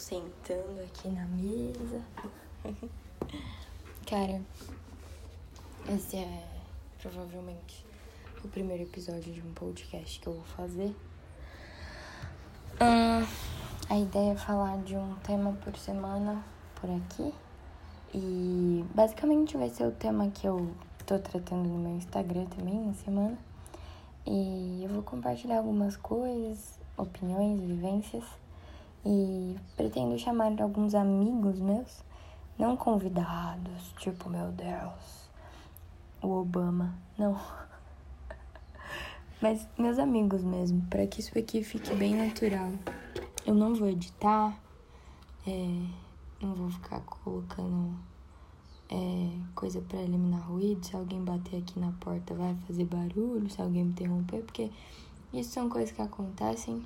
sentando aqui na mesa. Cara, esse é provavelmente o primeiro episódio de um podcast que eu vou fazer. Hum, a ideia é falar de um tema por semana por aqui. E basicamente vai ser o tema que eu tô tratando no meu Instagram também na semana. E eu vou compartilhar algumas coisas, opiniões, vivências. E pretendo chamar alguns amigos meus não convidados, tipo, meu Deus, o Obama. Não. Mas meus amigos mesmo, para que isso aqui fique bem natural. Eu não vou editar, é, não vou ficar colocando é, coisa para eliminar ruído. Se alguém bater aqui na porta, vai fazer barulho. Se alguém me interromper, porque isso são coisas que acontecem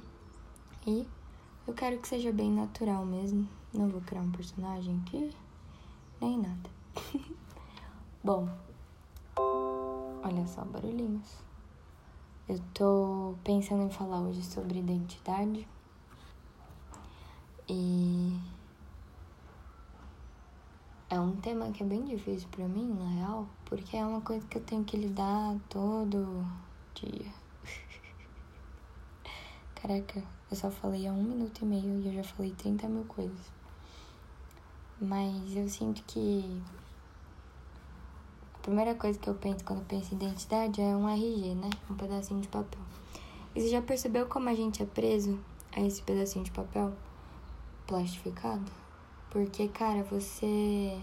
e eu quero que seja bem natural mesmo. Não vou criar um personagem aqui nem nada. Bom, olha só, barulhinhos. Eu tô pensando em falar hoje sobre identidade. E é um tema que é bem difícil para mim, na real, porque é uma coisa que eu tenho que lidar todo dia. Caraca, eu só falei há um minuto e meio e eu já falei 30 mil coisas. Mas eu sinto que a primeira coisa que eu penso quando penso em identidade é um RG, né? Um pedacinho de papel. E você já percebeu como a gente é preso a esse pedacinho de papel plastificado? Porque, cara, você.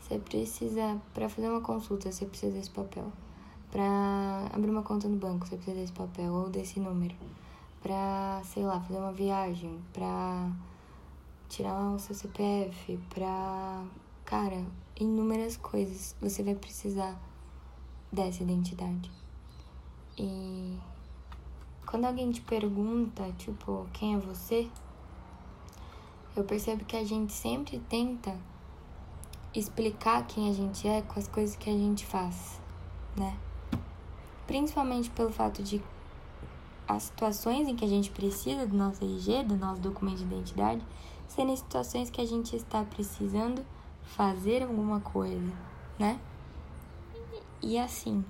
Você precisa. Pra fazer uma consulta, você precisa desse papel. Pra abrir uma conta no banco, você precisa desse papel ou desse número. Pra, sei lá, fazer uma viagem. Pra tirar o seu CPF, pra. Cara, inúmeras coisas você vai precisar dessa identidade. E quando alguém te pergunta, tipo, quem é você? Eu percebo que a gente sempre tenta explicar quem a gente é com as coisas que a gente faz, né? Principalmente pelo fato de as situações em que a gente precisa do nosso RG, do nosso documento de identidade, serem situações que a gente está precisando fazer alguma coisa, né? E assim,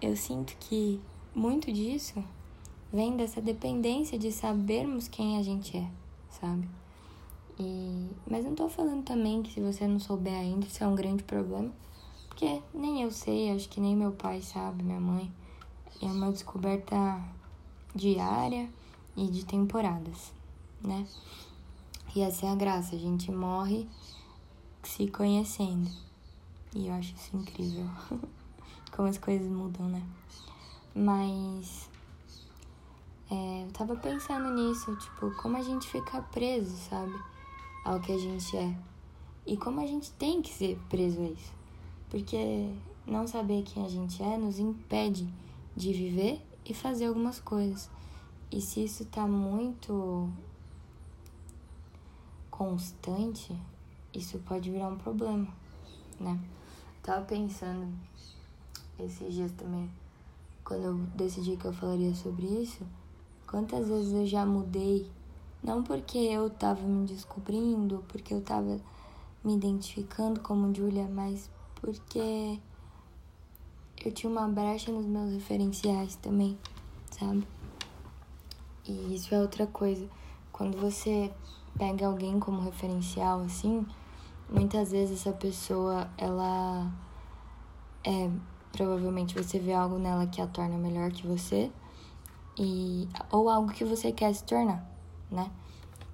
eu sinto que muito disso vem dessa dependência de sabermos quem a gente é, sabe? E, mas não tô falando também que se você não souber ainda, isso é um grande problema. Porque nem eu sei, acho que nem meu pai sabe, minha mãe. É uma descoberta diária e de temporadas, né? E essa é a graça, a gente morre se conhecendo. E eu acho isso incrível. Como as coisas mudam, né? Mas é, eu tava pensando nisso, tipo, como a gente fica preso, sabe? Ao que a gente é. E como a gente tem que ser preso a isso. Porque não saber quem a gente é nos impede de viver e fazer algumas coisas. E se isso tá muito constante, isso pode virar um problema, né? Tava pensando esses dias também, quando eu decidi que eu falaria sobre isso, quantas vezes eu já mudei, não porque eu tava me descobrindo, porque eu tava me identificando como Julia, mas porque eu tinha uma brecha nos meus referenciais também, sabe? E isso é outra coisa. Quando você pega alguém como referencial assim, muitas vezes essa pessoa ela é provavelmente você vê algo nela que a torna melhor que você e ou algo que você quer se tornar, né?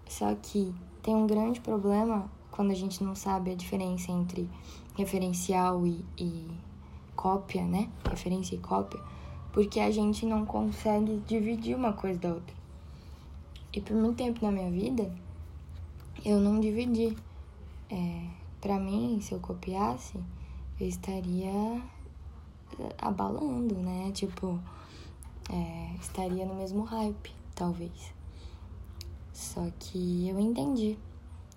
Só que tem um grande problema quando a gente não sabe a diferença entre referencial e, e cópia, né? Referência e cópia, porque a gente não consegue dividir uma coisa da outra. E por muito tempo na minha vida, eu não dividi. É, para mim, se eu copiasse, eu estaria abalando, né? Tipo, é, estaria no mesmo hype, talvez. Só que eu entendi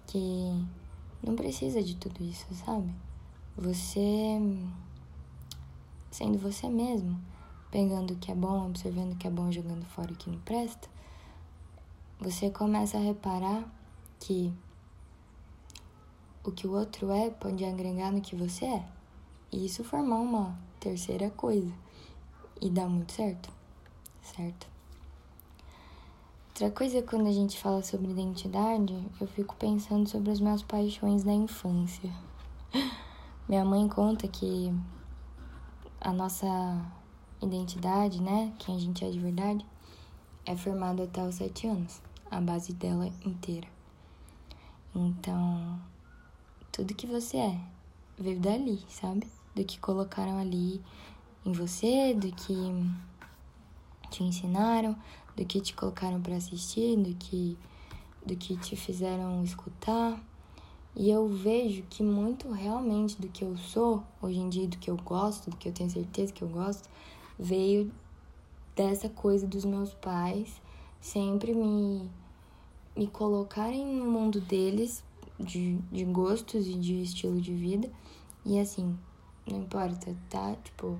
que não precisa de tudo isso, sabe? Você, sendo você mesmo, pegando o que é bom, observando o que é bom, jogando fora o que não presta, você começa a reparar que o que o outro é pode agregar no que você é. E isso formar uma terceira coisa. E dá muito certo. Certo? Outra coisa, quando a gente fala sobre identidade, eu fico pensando sobre as minhas paixões da infância. Minha mãe conta que a nossa identidade, né, quem a gente é de verdade, é formada até os sete anos, a base dela inteira. Então, tudo que você é veio dali, sabe? Do que colocaram ali em você, do que te ensinaram, do que te colocaram para assistir, do que do que te fizeram escutar. E eu vejo que muito realmente do que eu sou hoje em dia, do que eu gosto, do que eu tenho certeza que eu gosto, veio dessa coisa dos meus pais sempre me, me colocarem no mundo deles de, de gostos e de estilo de vida. E assim, não importa, tá? Tipo,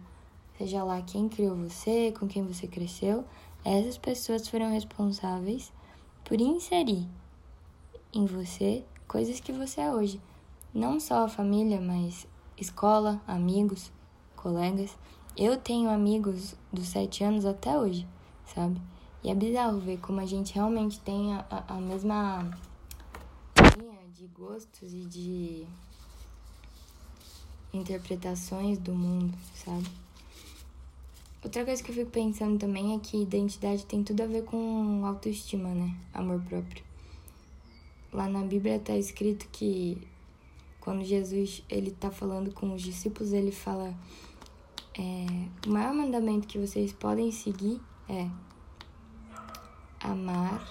seja lá quem criou você, com quem você cresceu, essas pessoas foram responsáveis por inserir em você coisas que você é hoje. Não só a família, mas escola, amigos, colegas. Eu tenho amigos dos sete anos até hoje, sabe? E é bizarro ver como a gente realmente tem a, a, a mesma linha de gostos e de interpretações do mundo, sabe? Outra coisa que eu fico pensando também é que identidade tem tudo a ver com autoestima, né? Amor próprio. Lá na Bíblia está escrito que quando Jesus ele tá falando com os discípulos, ele fala é, o maior mandamento que vocês podem seguir é amar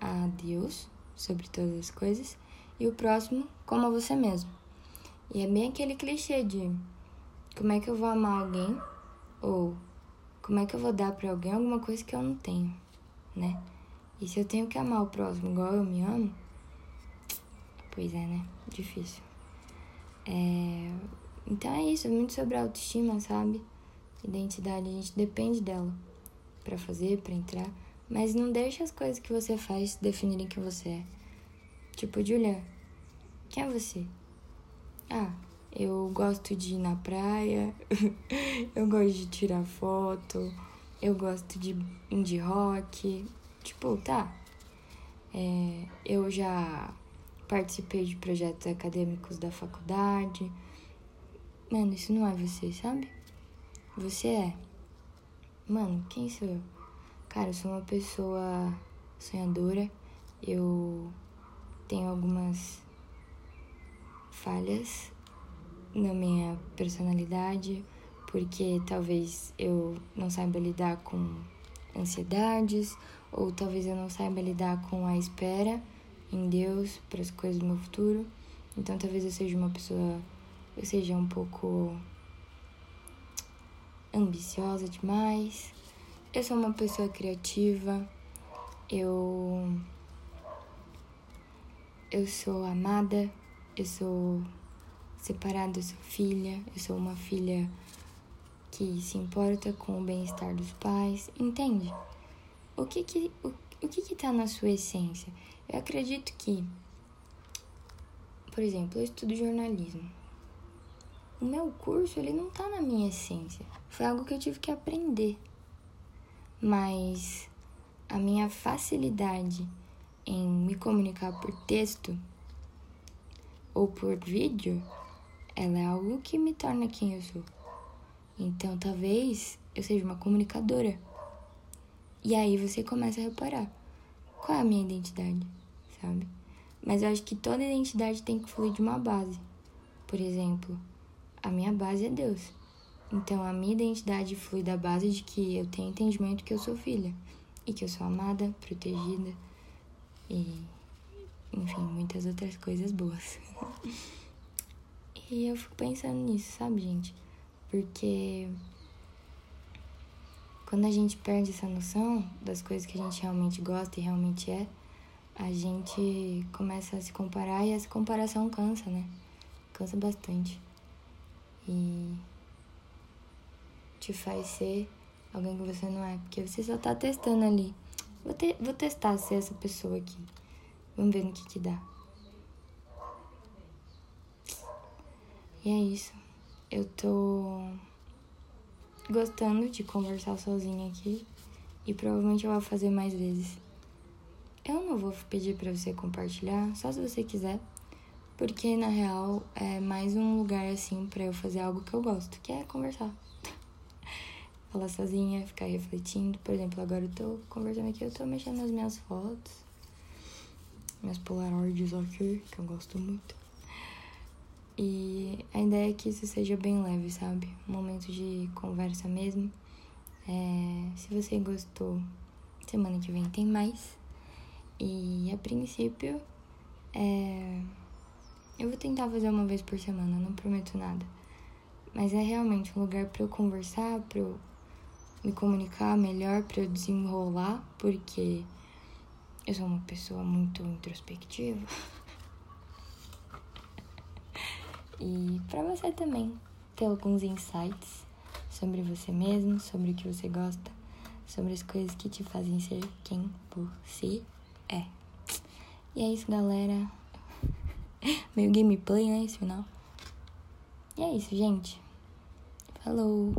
a Deus sobre todas as coisas e o próximo como a você mesmo. E é bem aquele clichê de como é que eu vou amar alguém ou como é que eu vou dar para alguém alguma coisa que eu não tenho, né? E se eu tenho que amar o próximo igual eu me amo, pois é, né? Difícil. É, então é isso, muito sobre autoestima, sabe? Identidade, a gente depende dela para fazer, para entrar, mas não deixa as coisas que você faz definirem quem você é. Tipo, Julia, quem é você? Ah, eu gosto de ir na praia, eu gosto de tirar foto, eu gosto de indie rock. Tipo, tá. É, eu já participei de projetos acadêmicos da faculdade. Mano, isso não é você, sabe? Você é. Mano, quem sou eu? Cara, eu sou uma pessoa sonhadora. Eu tenho algumas falhas na minha personalidade, porque talvez eu não saiba lidar com ansiedades, ou talvez eu não saiba lidar com a espera em Deus para as coisas do meu futuro. Então talvez eu seja uma pessoa eu seja um pouco ambiciosa demais. Eu sou uma pessoa criativa. Eu eu sou amada, eu sou separada, eu sou filha, eu sou uma filha que se importa com o bem-estar dos pais, entende? O que que o, o que que tá na sua essência? Eu acredito que por exemplo, eu estudo jornalismo o meu curso ele não tá na minha essência. Foi algo que eu tive que aprender. Mas a minha facilidade em me comunicar por texto ou por vídeo, ela é algo que me torna quem eu sou. Então, talvez eu seja uma comunicadora. E aí você começa a reparar qual é a minha identidade, sabe? Mas eu acho que toda identidade tem que fluir de uma base. Por exemplo, a minha base é Deus. Então a minha identidade flui da base de que eu tenho entendimento que eu sou filha e que eu sou amada, protegida e enfim, muitas outras coisas boas. e eu fico pensando nisso, sabe, gente? Porque quando a gente perde essa noção das coisas que a gente realmente gosta e realmente é, a gente começa a se comparar e essa comparação cansa, né? Cansa bastante e te faz ser alguém que você não é, porque você só tá testando ali Vou, te, vou testar ser essa pessoa aqui. Vamos ver no que que dá. E é isso. Eu tô gostando de conversar sozinha aqui e provavelmente eu vou fazer mais vezes. Eu não vou pedir para você compartilhar, só se você quiser, porque na real é mais um lugar assim para eu fazer algo que eu gosto, que é conversar. Falar sozinha, ficar refletindo. Por exemplo, agora eu tô conversando aqui, eu tô mexendo nas minhas fotos, minhas polaroids aqui, que eu gosto muito. E a ideia é que isso seja bem leve, sabe? Um momento de conversa mesmo. É, se você gostou, semana que vem tem mais. E a princípio, é, eu vou tentar fazer uma vez por semana, não prometo nada. Mas é realmente um lugar para eu conversar, para eu me comunicar melhor, para eu desenrolar, porque eu sou uma pessoa muito introspectiva. e para você também ter alguns insights sobre você mesmo, sobre o que você gosta, sobre as coisas que te fazem ser quem você é. E é isso, galera. Meio gameplay, né? Esse final. E é isso, gente. Falou!